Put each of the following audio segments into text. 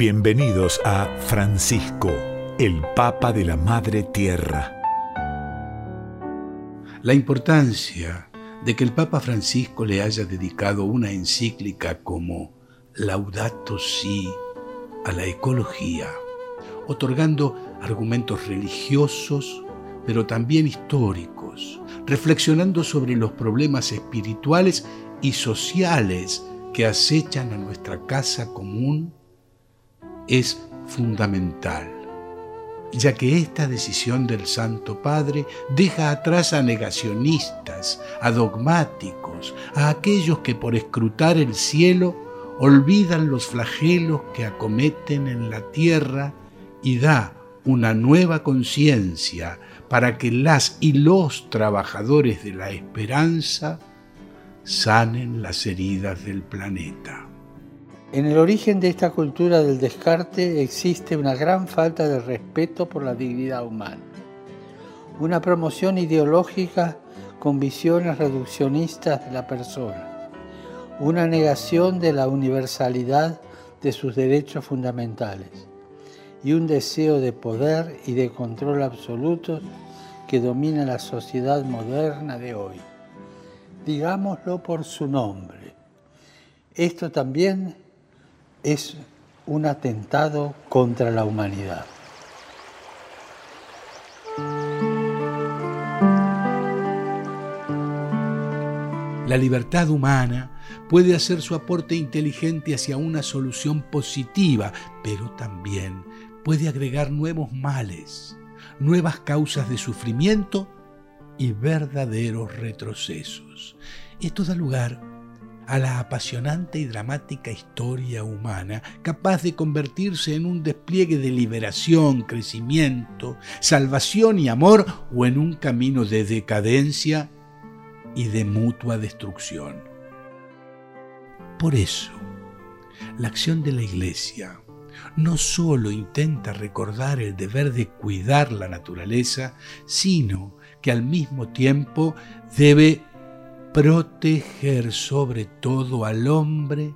Bienvenidos a Francisco, el Papa de la Madre Tierra. La importancia de que el Papa Francisco le haya dedicado una encíclica como Laudato Si a la ecología, otorgando argumentos religiosos, pero también históricos, reflexionando sobre los problemas espirituales y sociales que acechan a nuestra casa común, es fundamental ya que esta decisión del Santo Padre deja atrás a negacionistas, a dogmáticos, a aquellos que por escrutar el cielo olvidan los flagelos que acometen en la tierra y da una nueva conciencia para que las y los trabajadores de la esperanza sanen las heridas del planeta. En el origen de esta cultura del descarte existe una gran falta de respeto por la dignidad humana, una promoción ideológica con visiones reduccionistas de la persona, una negación de la universalidad de sus derechos fundamentales y un deseo de poder y de control absolutos que domina la sociedad moderna de hoy. Digámoslo por su nombre. Esto también es un atentado contra la humanidad. La libertad humana puede hacer su aporte inteligente hacia una solución positiva, pero también puede agregar nuevos males, nuevas causas de sufrimiento y verdaderos retrocesos. Esto da lugar a la apasionante y dramática historia humana, capaz de convertirse en un despliegue de liberación, crecimiento, salvación y amor, o en un camino de decadencia y de mutua destrucción. Por eso, la acción de la Iglesia no solo intenta recordar el deber de cuidar la naturaleza, sino que al mismo tiempo debe proteger sobre todo al hombre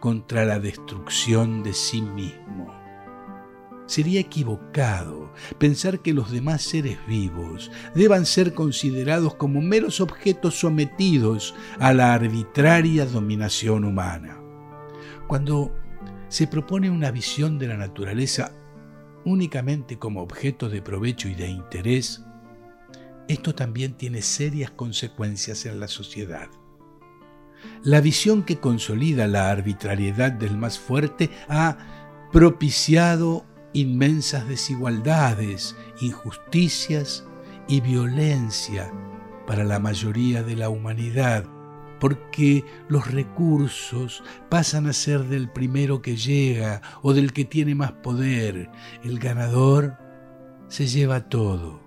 contra la destrucción de sí mismo. Sería equivocado pensar que los demás seres vivos deban ser considerados como meros objetos sometidos a la arbitraria dominación humana. Cuando se propone una visión de la naturaleza únicamente como objeto de provecho y de interés, esto también tiene serias consecuencias en la sociedad. La visión que consolida la arbitrariedad del más fuerte ha propiciado inmensas desigualdades, injusticias y violencia para la mayoría de la humanidad, porque los recursos pasan a ser del primero que llega o del que tiene más poder. El ganador se lleva todo.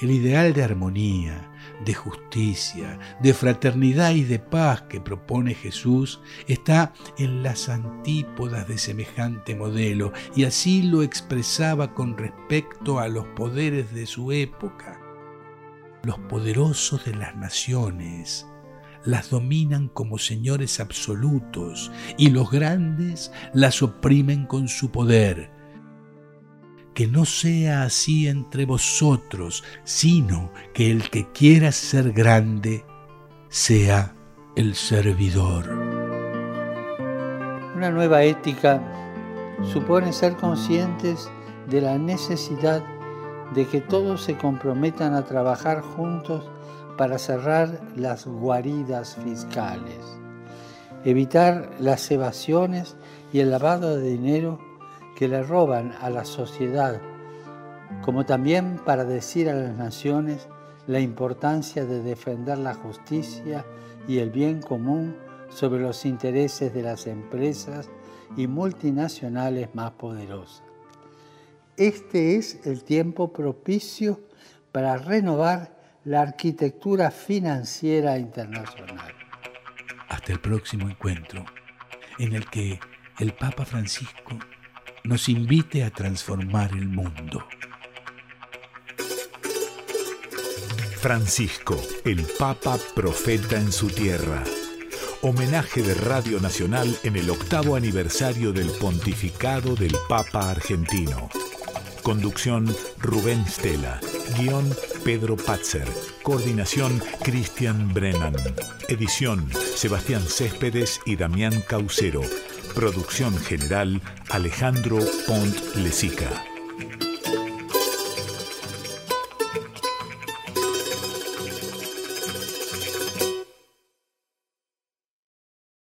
El ideal de armonía, de justicia, de fraternidad y de paz que propone Jesús está en las antípodas de semejante modelo y así lo expresaba con respecto a los poderes de su época. Los poderosos de las naciones las dominan como señores absolutos y los grandes las oprimen con su poder que no sea así entre vosotros, sino que el que quiera ser grande sea el servidor. Una nueva ética supone ser conscientes de la necesidad de que todos se comprometan a trabajar juntos para cerrar las guaridas fiscales, evitar las evasiones y el lavado de dinero que le roban a la sociedad, como también para decir a las naciones la importancia de defender la justicia y el bien común sobre los intereses de las empresas y multinacionales más poderosas. Este es el tiempo propicio para renovar la arquitectura financiera internacional. Hasta el próximo encuentro, en el que el Papa Francisco nos invite a transformar el mundo. Francisco, el Papa profeta en su tierra. Homenaje de Radio Nacional en el octavo aniversario del pontificado del Papa argentino. Conducción Rubén Stella. Guión Pedro Patzer. Coordinación Cristian Brennan. Edición Sebastián Céspedes y Damián Caucero. Producción general Alejandro Pont Lesica.